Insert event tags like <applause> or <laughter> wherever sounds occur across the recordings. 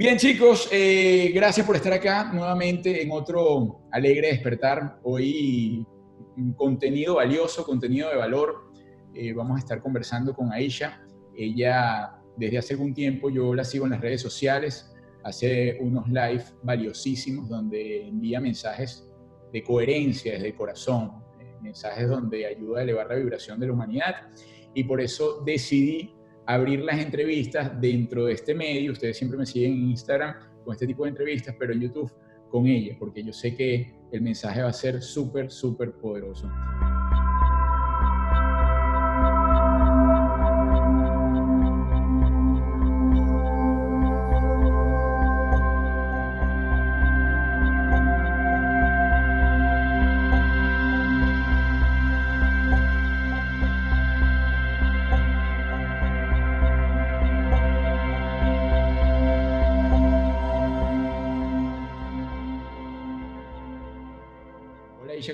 Bien chicos, eh, gracias por estar acá nuevamente en otro alegre despertar. Hoy contenido valioso, contenido de valor. Eh, vamos a estar conversando con Aisha. Ella desde hace algún tiempo yo la sigo en las redes sociales, hace unos live valiosísimos donde envía mensajes de coherencia desde corazón, eh, mensajes donde ayuda a elevar la vibración de la humanidad y por eso decidí abrir las entrevistas dentro de este medio. Ustedes siempre me siguen en Instagram con este tipo de entrevistas, pero en YouTube con ella, porque yo sé que el mensaje va a ser súper, súper poderoso.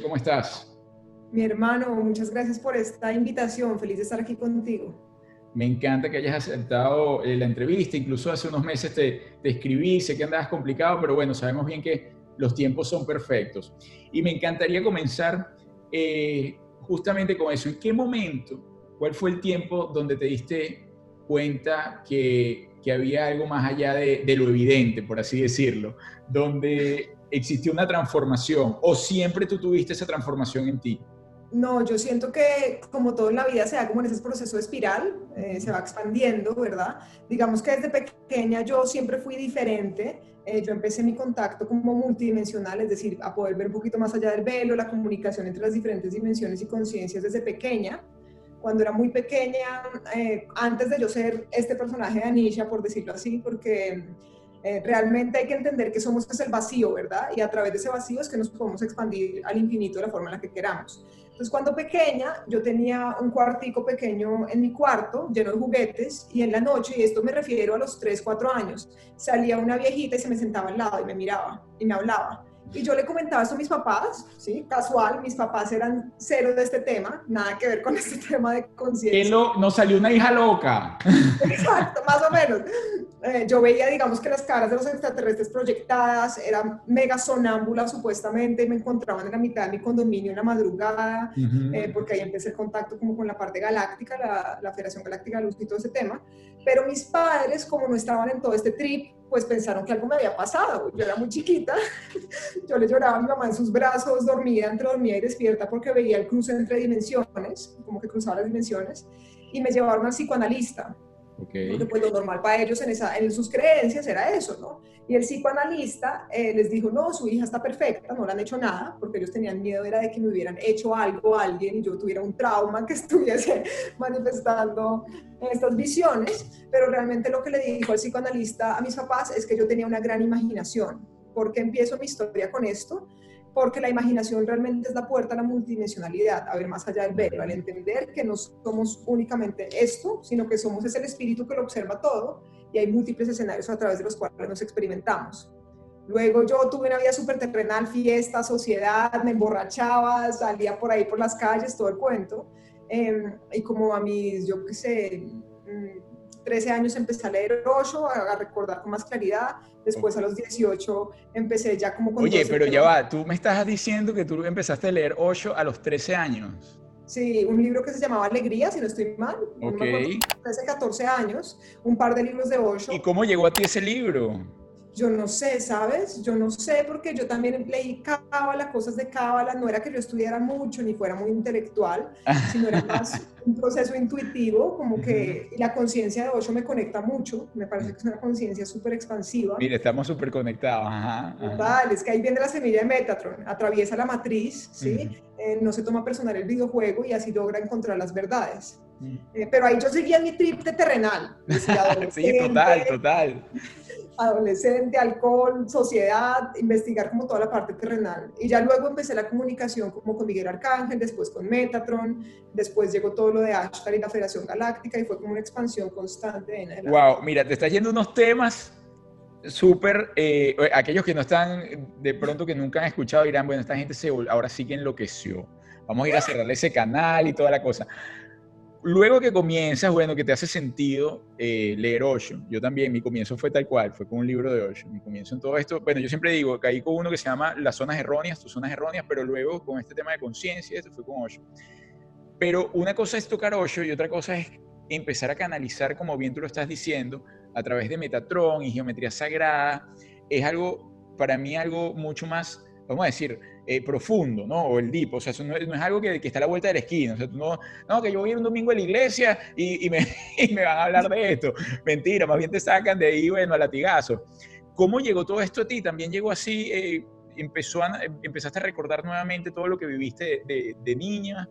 ¿Cómo estás? Mi hermano, muchas gracias por esta invitación. Feliz de estar aquí contigo. Me encanta que hayas aceptado eh, la entrevista. Incluso hace unos meses te, te escribí, sé que andabas complicado, pero bueno, sabemos bien que los tiempos son perfectos. Y me encantaría comenzar eh, justamente con eso. ¿En qué momento, cuál fue el tiempo donde te diste cuenta que, que había algo más allá de, de, lo evidente, por así decirlo? Donde existió una transformación o siempre tú tuviste esa transformación en ti? No, yo siento que como todo en la vida se da como en ese proceso de espiral, eh, se va expandiendo, ¿verdad? Digamos que desde pequeña yo siempre fui diferente. Eh, yo empecé mi contacto como multidimensional, es decir, a poder ver un poquito más allá del velo, la comunicación entre las diferentes dimensiones y conciencias desde pequeña. Cuando era muy pequeña, eh, antes de yo ser este personaje de Anisha, por decirlo así, porque eh, realmente hay que entender que somos es el vacío, ¿verdad? Y a través de ese vacío es que nos podemos expandir al infinito de la forma en la que queramos. Entonces, cuando pequeña, yo tenía un cuartico pequeño en mi cuarto, lleno de juguetes, y en la noche, y esto me refiero a los 3, 4 años, salía una viejita y se me sentaba al lado y me miraba y me hablaba. Y yo le comentaba esto a mis papás, ¿sí? Casual, mis papás eran cero de este tema, nada que ver con <laughs> este tema de conciencia. No, no salió una hija loca. <laughs> Exacto, más o menos. Eh, yo veía, digamos, que las caras de los extraterrestres proyectadas eran mega sonámbulas supuestamente, y me encontraban en la mitad de mi condominio en la madrugada, eh, porque ahí empecé el contacto como con la parte galáctica, la, la Federación Galáctica de Luz y todo ese tema. Pero mis padres, como no estaban en todo este trip, pues pensaron que algo me había pasado. Yo era muy chiquita, <laughs> yo le lloraba a mi mamá en sus brazos, dormida, entre dormida y despierta porque veía el cruce entre dimensiones, como que cruzaba las dimensiones, y me llevaron al psicoanalista. Okay. Porque pues lo normal para ellos en, esa, en sus creencias era eso, ¿no? Y el psicoanalista eh, les dijo, no, su hija está perfecta, no le han hecho nada, porque ellos tenían miedo era de que me hubieran hecho algo a alguien y yo tuviera un trauma que <laughs> estuviese manifestando estas visiones, pero realmente lo que le dijo el psicoanalista a mis papás es que yo tenía una gran imaginación. ¿Por qué empiezo mi historia con esto? Porque la imaginación realmente es la puerta a la multidimensionalidad, a ver más allá del ver, al entender que no somos únicamente esto, sino que somos es el espíritu que lo observa todo y hay múltiples escenarios a través de los cuales nos experimentamos. Luego yo tuve una vida súper terrenal, fiesta, sociedad, me emborrachaba, salía por ahí por las calles, todo el cuento. Eh, y como a mis, yo qué sé, 13 años empecé a leer Osho, a, recordar con más claridad. Después a los 18 empecé ya como con... Oye, pero ya va, tú me estás diciendo que tú empezaste a leer Osho a los 13 años. Sí, un libro que se llamaba Alegría, si no estoy mal. Ok. 13, 14 años, un par de libros de Osho. ¿Y cómo llegó a ti ese libro? Yo no sé, ¿sabes? Yo no sé porque yo también leí cábala, cosas de cábala, no era que yo estudiara mucho ni fuera muy intelectual, <laughs> sino era más un proceso intuitivo, como que la conciencia de Osho me conecta mucho, me parece que es una conciencia súper expansiva. Mire, estamos súper conectados, ajá, Total, es que ahí viene la semilla de Metatron, atraviesa la matriz, ¿sí? Eh, no se toma personal el videojuego y así logra encontrar las verdades. Eh, pero ahí yo seguía mi trip de terrenal. <laughs> sí, total, total adolescente, alcohol, sociedad, investigar como toda la parte terrenal. Y ya luego empecé la comunicación como con Miguel Arcángel, después con Metatron, después llegó todo lo de Ashtar y la Federación Galáctica y fue como una expansión constante. En wow, mira, te estás yendo unos temas súper, eh, aquellos que no están, de pronto que nunca han escuchado dirán, bueno, esta gente se, ahora sí que enloqueció. Vamos a ir a cerrar ese canal y toda la cosa. Luego que comienzas, bueno, que te hace sentido eh, leer Osho, yo también, mi comienzo fue tal cual, fue con un libro de Osho, mi comienzo en todo esto, bueno, yo siempre digo, caí con uno que se llama Las zonas erróneas, tus zonas erróneas, pero luego con este tema de conciencia, esto fue con Osho. Pero una cosa es tocar Osho y otra cosa es empezar a canalizar, como bien tú lo estás diciendo, a través de Metatron y geometría sagrada, es algo, para mí, algo mucho más, vamos a decir, eh, profundo, ¿no? O el deep, o sea, eso no, es algo que, está a la vuelta de la esquina, o sea, no, no, que yo voy a ir un domingo a la iglesia y, me, <laughs> me, van a hablar de esto. Mentira, más bien te sacan de ahí, bueno, a latigazo. ¿Cómo llegó todo esto a ti? ¿También llegó así? Eh, empezó ¿Empezaste a recordar nuevamente todo lo que viviste de, de niña?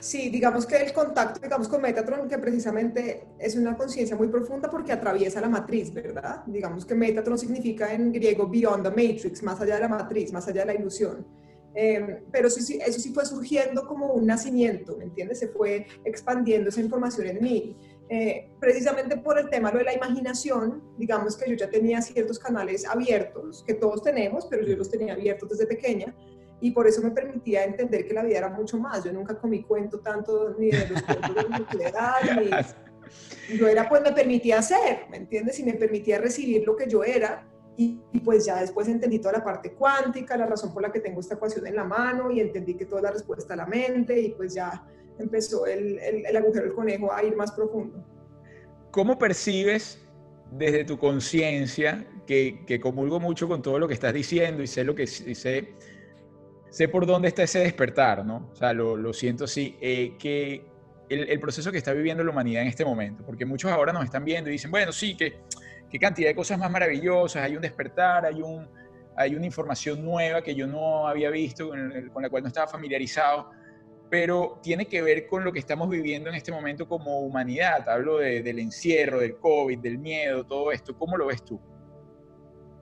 Sí, digamos que el contacto, digamos, con Metatron, que precisamente es una conciencia muy profunda porque atraviesa la matriz, ¿verdad? Digamos que Metatron significa en griego beyond the matrix, más allá de la matriz, más allá de la ilusión. Em, pero eso sí fue surgiendo como un nacimiento, ¿me entiendes? Se fue expandiendo esa información en mí. Eh, precisamente por el tema de la imaginación, digamos que yo ya tenía ciertos canales abiertos, que todos tenemos, pero yo los tenía abiertos desde pequeña, y por eso me permitía entender que la vida era mucho más. Yo nunca comí cuento tanto ni de los cuentos de edad, ni... <laughs> Yo era, pues me permitía hacer, ¿me entiendes? Y me permitía recibir lo que yo era. Y, pues ya después entendí toda la parte cuántica, la razón por la que tengo esta ecuación en la mano y entendí que toda la respuesta a la mente y pues ya empezó el, el, el agujero del conejo a ir más profundo. ¿Cómo percibes desde tu conciencia, que, que comulgo mucho con todo lo que estás diciendo y sé lo que sé sé por dónde está ese despertar, ¿no? O sea, lo, lo siento así, eh, que el, el, proceso que está viviendo la humanidad en este momento, porque muchos ahora nos están viendo y dicen, bueno, sí, que qué cantidad de cosas más maravillosas, hay un despertar, hay, un, hay una información nueva que yo no había visto, con, la cual no estaba familiarizado, pero tiene que ver con lo que estamos viviendo en este momento como humanidad. Hablo de, del encierro, del COVID, del miedo, todo esto. ¿Cómo lo ves tú?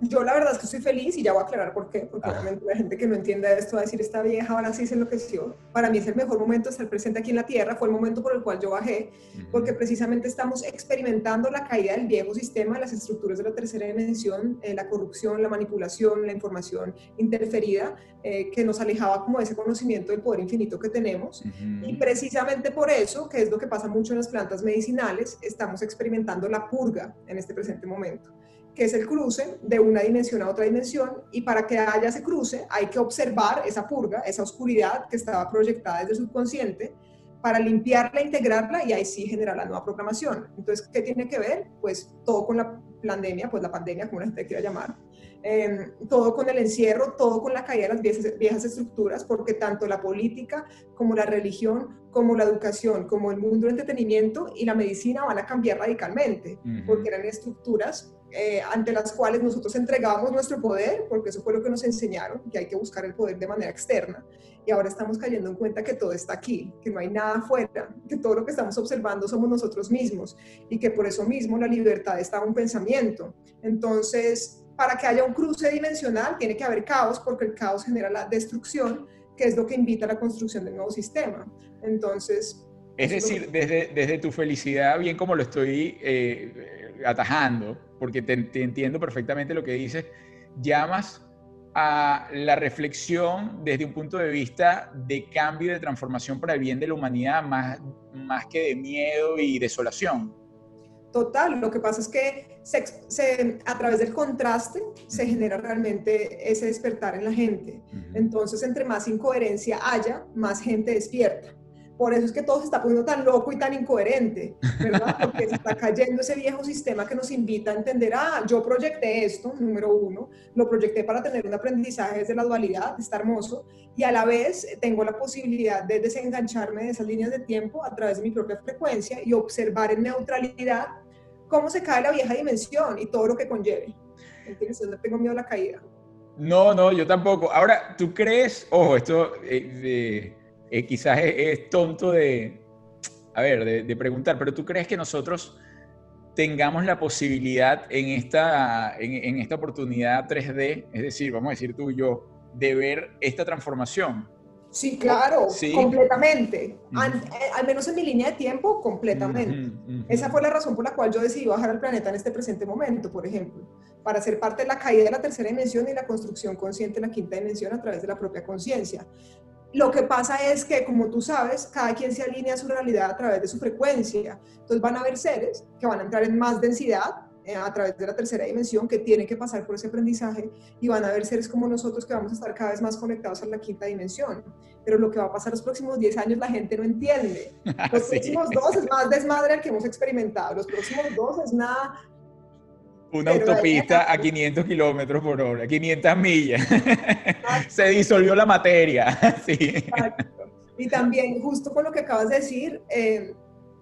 Yo la verdad es que estoy feliz y ya voy a aclarar por qué, porque obviamente la gente que no entiende esto va a decir, esta vieja ahora sí se enloqueció. Para mí es el mejor momento estar presente aquí en la Tierra, fue el momento por el cual yo bajé, porque precisamente estamos experimentando la caída del viejo sistema, las estructuras de la tercera dimensión, eh, la corrupción, la manipulación, la información interferida, eh, que nos alejaba como de ese conocimiento del poder infinito que tenemos. Y precisamente por eso, que es lo que pasa mucho en las plantas medicinales, estamos experimentando la purga en este presente momento que es el cruce de una dimensión a otra dimensión, y para que haya ese cruce hay que observar esa purga, esa oscuridad que estaba proyectada desde el subconsciente, para limpiarla, integrarla y ahí sí generar la nueva programación. Entonces, ¿qué tiene que ver? Pues todo con la pandemia, pues la pandemia, como la gente quiera llamar, em, todo con el encierro, todo con la caída de las viejas, viejas, estructuras, porque tanto la política como la religión, como la educación, como el mundo del entretenimiento y la medicina van a cambiar radicalmente, porque eran estructuras eh, ante las cuales nosotros entregábamos nuestro poder, porque eso fue lo que nos enseñaron, que hay que buscar el poder de manera externa. Y ahora estamos cayendo en cuenta que todo está aquí, que no hay nada afuera, que todo lo que estamos observando somos nosotros mismos y que por eso mismo la libertad está en un pensamiento. Entonces, para que haya un cruce dimensional, tiene que haber caos, porque el caos genera la destrucción, que es lo que invita a la construcción del nuevo sistema. Entonces... Es decir, desde, desde tu felicidad, bien como lo estoy eh, atajando, porque te, entiendo perfectamente lo que dices, llamas a la reflexión desde un punto de vista de cambio y de transformación para el bien de la humanidad, más, más que de miedo y desolación. Total, lo que pasa es que se, a través del contraste se genera realmente ese despertar en la gente. Entonces, entre más incoherencia haya, más gente despierta. Por eso es que todo se está poniendo tan loco y tan incoherente, ¿verdad? Porque se está cayendo ese viejo sistema que nos invita a entender, ah, yo proyecté esto, número uno, lo proyecté para tener un aprendizaje desde la dualidad, está hermoso, y a la vez tengo la posibilidad de desengancharme de esas líneas de tiempo a través de mi propia frecuencia y observar en neutralidad cómo se cae la vieja dimensión y todo lo que conlleve. Entonces, no tengo miedo a la caída. No, no, yo tampoco. Ahora, ¿tú crees, ojo, esto... Eh, eh, quizás es, tonto de, a ver, de, preguntar, pero ¿tú crees que nosotros tengamos la posibilidad en esta, en, esta oportunidad 3D, es decir, vamos a decir tú y yo, de ver esta transformación? Sí, claro, completamente. Eh, al, menos en mi línea de tiempo, completamente. Esa fue la razón por la cual yo decidí bajar al planeta en este presente momento, por ejemplo, para ser parte de la caída de la tercera dimensión y la construcción consciente de la quinta dimensión a través de la propia conciencia Lo que pasa es que, como tú sabes, cada quien se alinea a su realidad a través de su frecuencia. Entonces van a haber seres que van a entrar en más densidad eh, a través de la tercera dimensión, que tienen que pasar por ese aprendizaje y van a haber seres como nosotros que vamos a estar cada vez más conectados a la quinta dimensión. Pero lo que va a pasar los próximos 10 años la gente no entiende. <laughs> Los próximos dos es más desmadre al que hemos experimentado. Los próximos dos es nada una autopista a 500 kilómetros por hora, 500 millas. <laughs> Se disolvió la materia. <laughs> sí. Y también, justo con lo que acabas de decir, eh,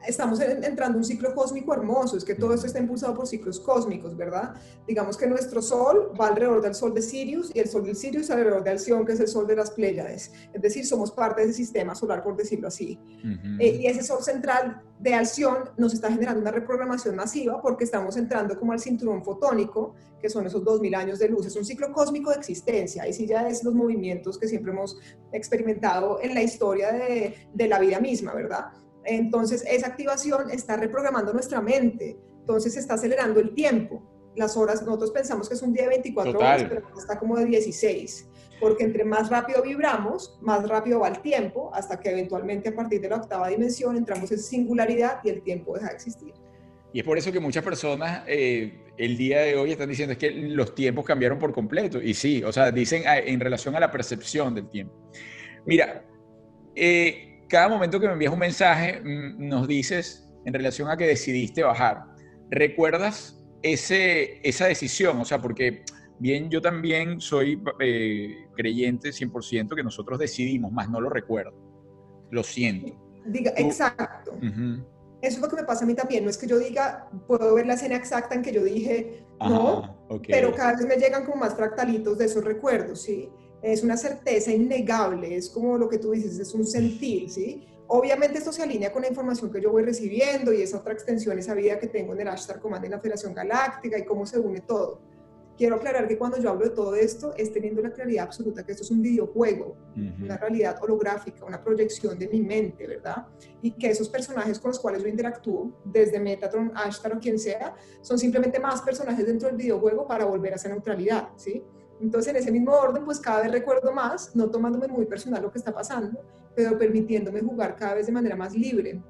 estamos entrando en un ciclo cósmico hermoso, es que todo esto está impulsado por ciclos cósmicos, ¿verdad? Digamos que nuestro Sol va alrededor del Sol de Sirius y el Sol del Sirius alrededor de Alción, que es el Sol de las Pléyades. Es decir, somos parte de ese sistema solar, por decirlo así. Eh, y ese Sol central de Alción nos está generando una reprogramación masiva porque estamos entrando como al cinturón fotónico, que son esos 2000 años de luz. Es un ciclo cósmico de existencia. Y sí ya es los movimientos que siempre hemos experimentado en la historia de, de la vida misma, ¿verdad? Entonces, esa activación está reprogramando nuestra mente, entonces está acelerando el tiempo. Las horas, nosotros pensamos que es un día de 24 horas, pero está como de 16, porque entre más rápido vibramos, más rápido va el tiempo, hasta que eventualmente a partir de la octava dimensión entramos en singularidad y el tiempo deja de existir. Y es por eso que muchas personas eh, el día de hoy están diciendo es que los tiempos cambiaron por completo. Y sí, o sea, dicen ah, en relación a la percepción del tiempo. Mira, eh, cada momento que me envías un mensaje, mm, nos dices en relación a que decidiste bajar. ¿Recuerdas ese, esa decisión? O sea, porque bien, yo también soy eh, creyente 100% que nosotros decidimos, más no lo recuerdo. Lo siento. Diga, exacto. Eso es lo que me pasa a mí también. No es que yo diga, puedo ver la escena exacta en que yo dije, no, pero cada vez me llegan como más fractalitos de esos recuerdos, ¿sí? Es una certeza innegable, es como lo que tú dices, es un sentir, ¿sí? Obviamente esto se alinea con la información que yo voy recibiendo y esa otra extensión, esa vida que tengo en el Ashtar Command en la Federación Galáctica y cómo se une todo. Quiero aclarar que cuando yo hablo de todo esto es teniendo la claridad absoluta que esto es un videojuego, una realidad holográfica, una proyección de mi mente, ¿verdad? Y que esos personajes con los cuales yo interactúo, desde Metatron, Ashtar o quien sea, son simplemente más personajes dentro del videojuego para volver a esa neutralidad, ¿sí? Entonces, en ese mismo orden, pues cada vez recuerdo más, no tomándome muy personal lo que está pasando, pero permitiéndome jugar cada vez de manera más libre.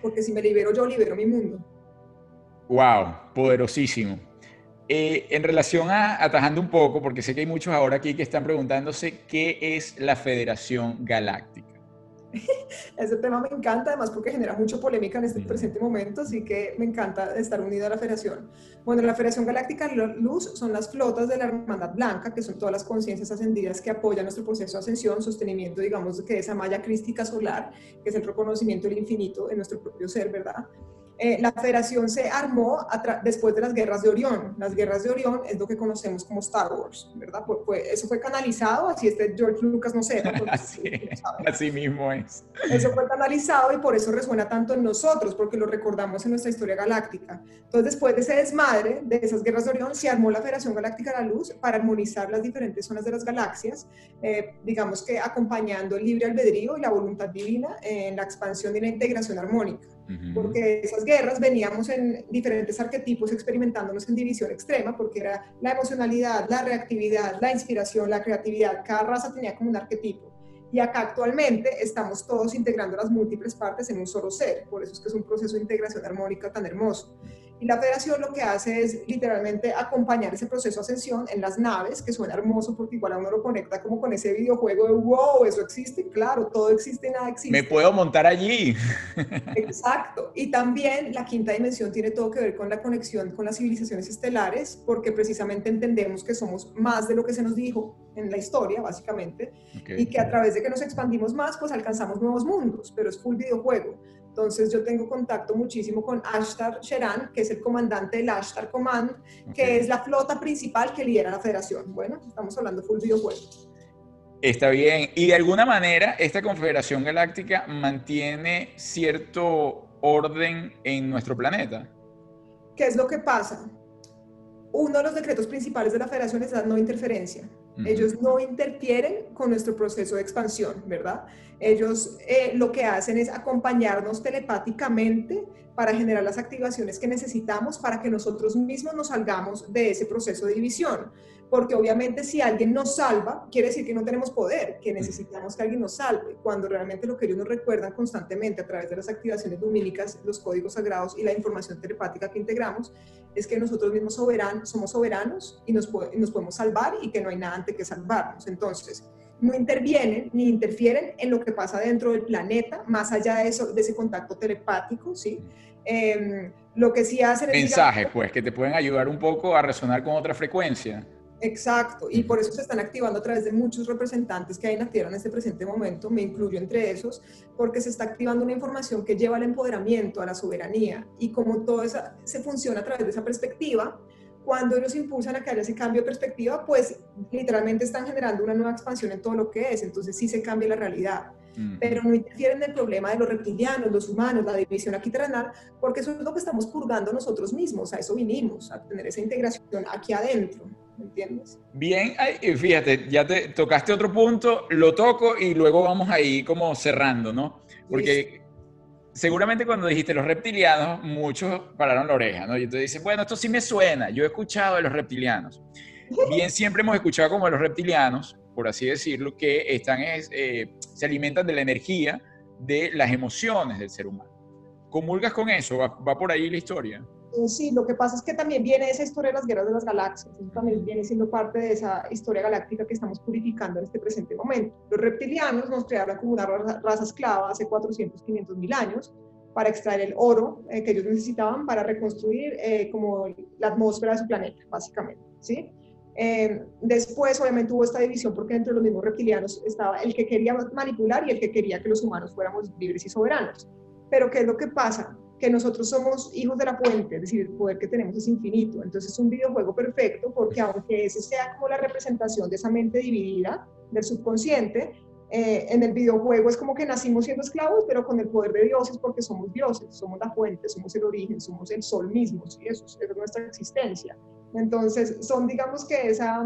Porque si me libero yo, libero mi mundo. ¡Wow! Poderosísimo. Eh, en relación a, atajando un poco, porque sé que hay muchos ahora aquí que están preguntándose qué es la Federación Galáctica. <laughs> Ese tema me encanta, además porque genera mucha polémica en este presente momento, así que me encanta estar unido a la Federación. Bueno, la Federación Galáctica Luz son las flotas de la Hermandad Blanca, que son todas las conciencias ascendidas que apoyan nuestro proceso de ascensión, sostenimiento, digamos, que esa malla crística solar, que es el reconocimiento del infinito en nuestro propio ser, ¿verdad? Eh, la federación se armó después de las guerras de Orión. Las guerras de Orión es lo que conocemos como Star Wars, ¿verdad? eso fue canalizado, así este George Lucas no sé. así, <laughs> así, mismo es. Eso fue canalizado y por eso resuena tanto en nosotros, porque lo recordamos en nuestra historia galáctica. Entonces, después de ese desmadre, de esas guerras de Orión, se armó la Federación Galáctica de la Luz para armonizar las diferentes zonas de las galaxias, eh, digamos que acompañando el libre albedrío y la voluntad divina en la expansión y la integración armónica porque esas guerras veníamos en diferentes arquetipos experimentándonos en división extrema, porque era la emocionalidad, la reactividad, la inspiración, la creatividad, cada raza tenía como un arquetipo. Y acá actualmente estamos todos integrando las múltiples partes en un solo ser, por eso es que es un proceso de integración armónica tan hermoso. Y la federación lo que hace es literalmente acompañar ese proceso de ascensión en las naves, que suena hermoso porque igual a uno lo conecta como con ese videojuego de wow, eso existe, claro, todo existe, nada existe. Me puedo montar allí. Exacto. Y también la quinta dimensión tiene todo que ver con la conexión con las civilizaciones estelares, porque precisamente entendemos que somos más de lo que se nos dijo en la historia, básicamente, y que a través de que nos expandimos más, pues alcanzamos nuevos mundos, pero es full videojuego. Entonces yo tengo contacto muchísimo con Ashtar Sheran, que es el comandante del Ashtar Command, que es la flota principal que lidera la federación. Bueno, estamos hablando full videojuego. Está bien. Y de alguna manera, esta Confederación Galáctica mantiene cierto orden en nuestro planeta. ¿Qué es lo que pasa? Uno de los decretos principales de la federación es la no interferencia. Ellos no interfieren con nuestro proceso de expansión, ¿verdad? Ellos eh, lo que hacen es acompañarnos telepáticamente para generar las activaciones que necesitamos para que nosotros mismos nos salgamos de ese proceso de división. Porque obviamente si alguien nos salva, quiere decir que no tenemos poder, que necesitamos que alguien nos salve, cuando realmente lo que ellos nos recuerdan constantemente a través de las activaciones lumínicas, los códigos sagrados y la información telepática que integramos, es que nosotros mismos soberanos, somos soberanos y nos, nos podemos salvar y que no hay nada que salvarnos. Entonces, no intervienen ni interfieren en lo que pasa dentro del planeta, más allá de, eso, de ese contacto telepático, ¿sí? Em, lo que sí hacen es... Mensajes, pues, que te pueden ayudar un poco a resonar con otra frecuencia. Exacto, y por eso se están activando a través de muchos representantes que hay en la Tierra en este presente momento, me incluyo entre esos, porque se está activando una información que lleva al empoderamiento, a la soberanía, y como todo eso se funciona a través de esa perspectiva, cuando ellos impulsan a que haya ese cambio de perspectiva, pues literalmente están generando una nueva expansión en todo lo que es, entonces sí se cambia la realidad. Pero no interfieren en el problema de los reptilianos, los humanos, la división aquí terrenal, porque eso es lo que estamos purgando nosotros mismos, a eso vinimos, a tener esa integración aquí adentro. ¿me entiendes? Bien, fíjate, ya te tocaste otro punto, lo toco y luego vamos ahí como cerrando, ¿no? Porque seguramente cuando dijiste los reptilianos, muchos pararon la oreja, ¿no? Y tú dices, bueno, esto sí me suena, yo he escuchado de los reptilianos. Bien, siempre hemos escuchado como de los reptilianos, por así decirlo, que están, eh, se alimentan de la energía de las emociones del ser humano. ¿Comulgas con eso? va por ahí la historia? Eh, sí, lo que pasa es que también viene esa historia de las guerras de las galaxias, eso también viene siendo parte de esa historia galáctica que estamos purificando en este presente momento. Los reptilianos nos crearon como una raza, esclava hace 400, 500 mil años para extraer el oro eh, que ellos necesitaban para reconstruir eh, como la atmósfera de su planeta, básicamente, ¿sí? después, obviamente, hubo esta división porque entre los mismos reptilianos estaba el que quería manipular y el que quería que los humanos fuéramos libres y soberanos. Pero, ¿qué es lo que pasa? Que nosotros somos hijos de la fuente, es decir, el poder que tenemos es infinito. Entonces es un videojuego perfecto porque aunque ese sea como la representación de esa mente dividida del subconsciente, eh, en el videojuego es como que nacimos siendo esclavos, pero con el poder de dioses porque somos dioses, somos la fuente, somos el origen, somos el sol mismo, ¿sí? eso, eso es nuestra existencia. Entonces, son, digamos que esa,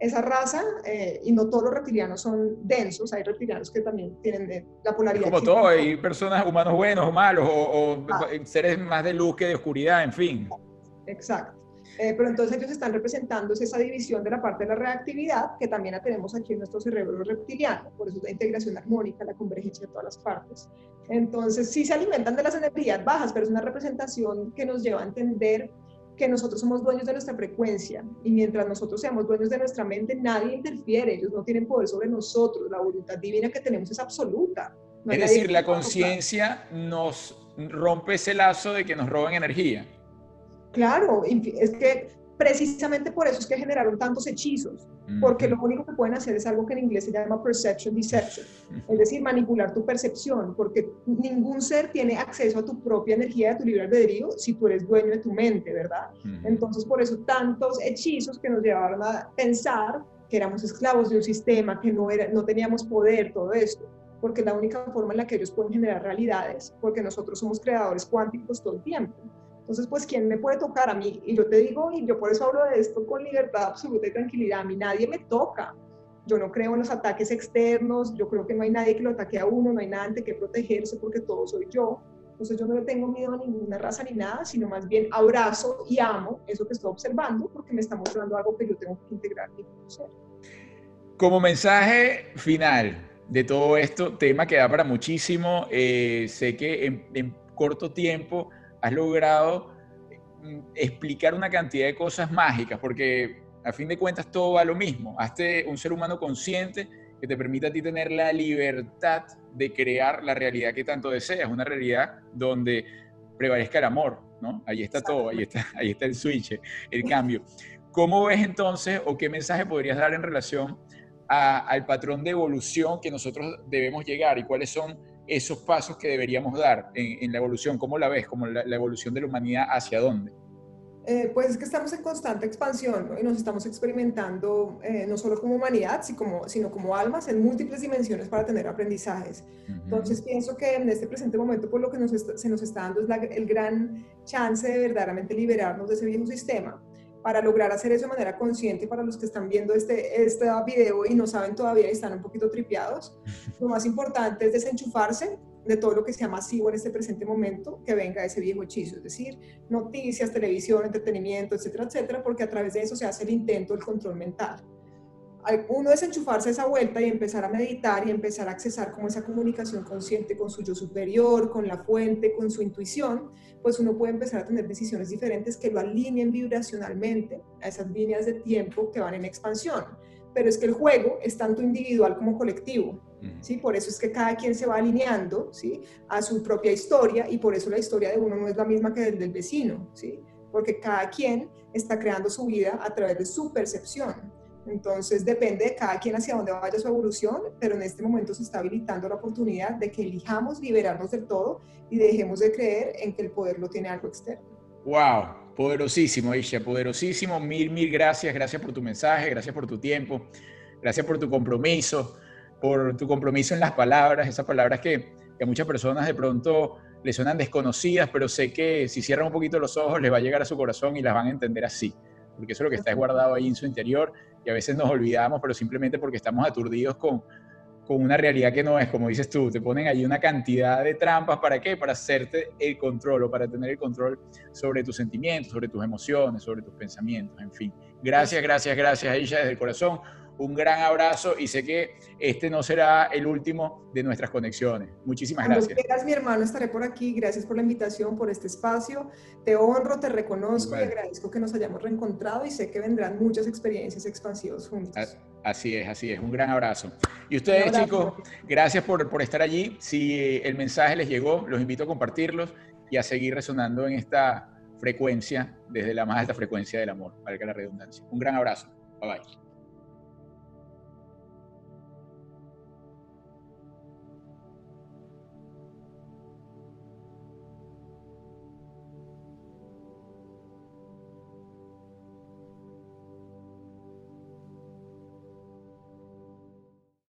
esa raza, eh, y no todos los reptilianos son densos, hay reptilianos que también tienen la polaridad. Como todo, hay personas, humanos buenos o malos, o, seres más de luz que de oscuridad, en fin. Exacto. Eh, pero entonces ellos están representando esa división de la parte de la reactividad que también la tenemos aquí en nuestro cerebro reptiliano, por eso la integración armónica, la convergencia de todas las partes. Entonces sí se alimentan de las energías bajas, pero es una representación que nos lleva a entender que nosotros somos dueños de nuestra frecuencia y mientras nosotros seamos dueños de nuestra mente, nadie interfiere, ellos no tienen poder sobre nosotros, la voluntad divina que tenemos es absoluta. es decir, la conciencia nos rompe ese lazo de que nos roban energía. Claro, es que precisamente por eso es que generaron tantos hechizos, porque lo único que pueden hacer es algo que en inglés se llama perception deception, es decir, manipular tu percepción, porque ningún ser tiene acceso a tu propia energía, a tu libre albedrío, si tú eres dueño de tu mente, ¿verdad? Entonces, por eso tantos hechizos que nos llevaron a pensar que éramos esclavos de un sistema, que no, era, no teníamos poder, todo esto, porque es la única forma en la que ellos pueden generar realidades, porque nosotros somos creadores cuánticos todo el tiempo. Entonces, pues, ¿quién me puede tocar a mí? Y yo te digo, y yo por eso hablo de esto con libertad absoluta y tranquilidad, a mí nadie me toca. Yo no creo en los ataques externos, yo creo que no hay nadie que lo ataque a uno, no hay nada ante que protegerse porque todo soy yo. Entonces yo no le tengo miedo a ninguna raza ni nada, sino más bien abrazo y amo eso que estoy observando porque me está mostrando algo que yo tengo que integrar y conocer. Como mensaje final de todo esto, tema que da para muchísimo, eh, sé que en, en corto tiempo has logrado mm, explicar una cantidad de cosas mágicas, porque a fin de cuentas todo va lo mismo. Hazte un ser humano consciente que te permita a ti tener la libertad de crear la realidad que tanto deseas, una realidad donde prevalezca el amor, ¿no? Ahí está todo, ahí está, <laughs> ahí está el switch, el cambio. ¿Cómo ves entonces o qué mensaje podrías dar en relación al patrón de evolución que nosotros debemos llegar y cuáles son esos pasos que deberíamos dar en, la evolución? ¿Cómo la ves? ¿Cómo la, evolución de la humanidad hacia dónde? Eh, pues es que estamos en constante expansión y nos estamos experimentando eh, no solo como humanidad, sino como, sino como almas en múltiples dimensiones para tener aprendizajes. Entonces pienso que en este presente momento, por lo que nos se nos está dando es el gran chance de verdaderamente liberarnos de ese viejo sistema para lograr hacer eso de manera consciente para los que están viendo este, este video y no saben todavía y están un poquito tripeados. Lo más importante es desenchufarse de todo lo que sea masivo en este presente momento, que venga ese viejo hechizo, es decir, noticias, televisión, entretenimiento, etcétera, etcétera, porque a través de eso se hace el intento, el control mental uno desenchufarse esa vuelta y empezar a meditar y empezar a accesar como esa comunicación consciente con su yo superior, con la fuente, con su intuición, pues uno puede empezar a tener decisiones diferentes que lo alineen vibracionalmente a esas líneas de tiempo que van en expansión. Pero es que el juego es tanto individual como colectivo, ¿sí? Por eso es que cada quien se va alineando, ¿sí? A su propia historia y por eso la historia de uno no es la misma que del del vecino, ¿sí? Porque cada quien está creando su vida a través de su percepción. Entonces depende de cada quien hacia dónde vaya su evolución, pero en este momento se está habilitando la oportunidad de que elijamos liberarnos del todo y dejemos de creer en que el poder lo tiene algo externo. Wow, poderosísimo, Isha, poderosísimo. Mil, mil gracias. Gracias por tu mensaje, gracias por tu tiempo, gracias por tu compromiso, por tu compromiso en las palabras, esas palabras que, que a muchas personas de pronto les suenan desconocidas, pero sé que si cierran un poquito los ojos les va a llegar a su corazón y las van a entender así porque eso es lo que está guardado ahí en su interior y a veces nos olvidamos, pero simplemente porque estamos aturdidos con, con una realidad que no es, como dices tú, te ponen ahí una cantidad de trampas, ¿para qué? Para hacerte el control o para tener el control sobre tus sentimientos, sobre tus emociones, sobre tus pensamientos, en fin. Gracias, gracias, gracias a ella desde el corazón un gran abrazo y sé que este no será el último de nuestras conexiones. Muchísimas Cuando gracias. Quieras, mi hermano, estaré por aquí. Gracias por la invitación, por este espacio. Te honro, te reconozco y agradezco que nos hayamos reencontrado y sé que vendrán muchas experiencias expansivas juntos. Así es, así es. Un gran abrazo. Y ustedes, chicos, gracias por, por estar allí. Si el mensaje les llegó, los invito a compartirlos y a seguir resonando en esta frecuencia, desde la más alta frecuencia del amor, valga la redundancia. Un gran abrazo. Bye bye.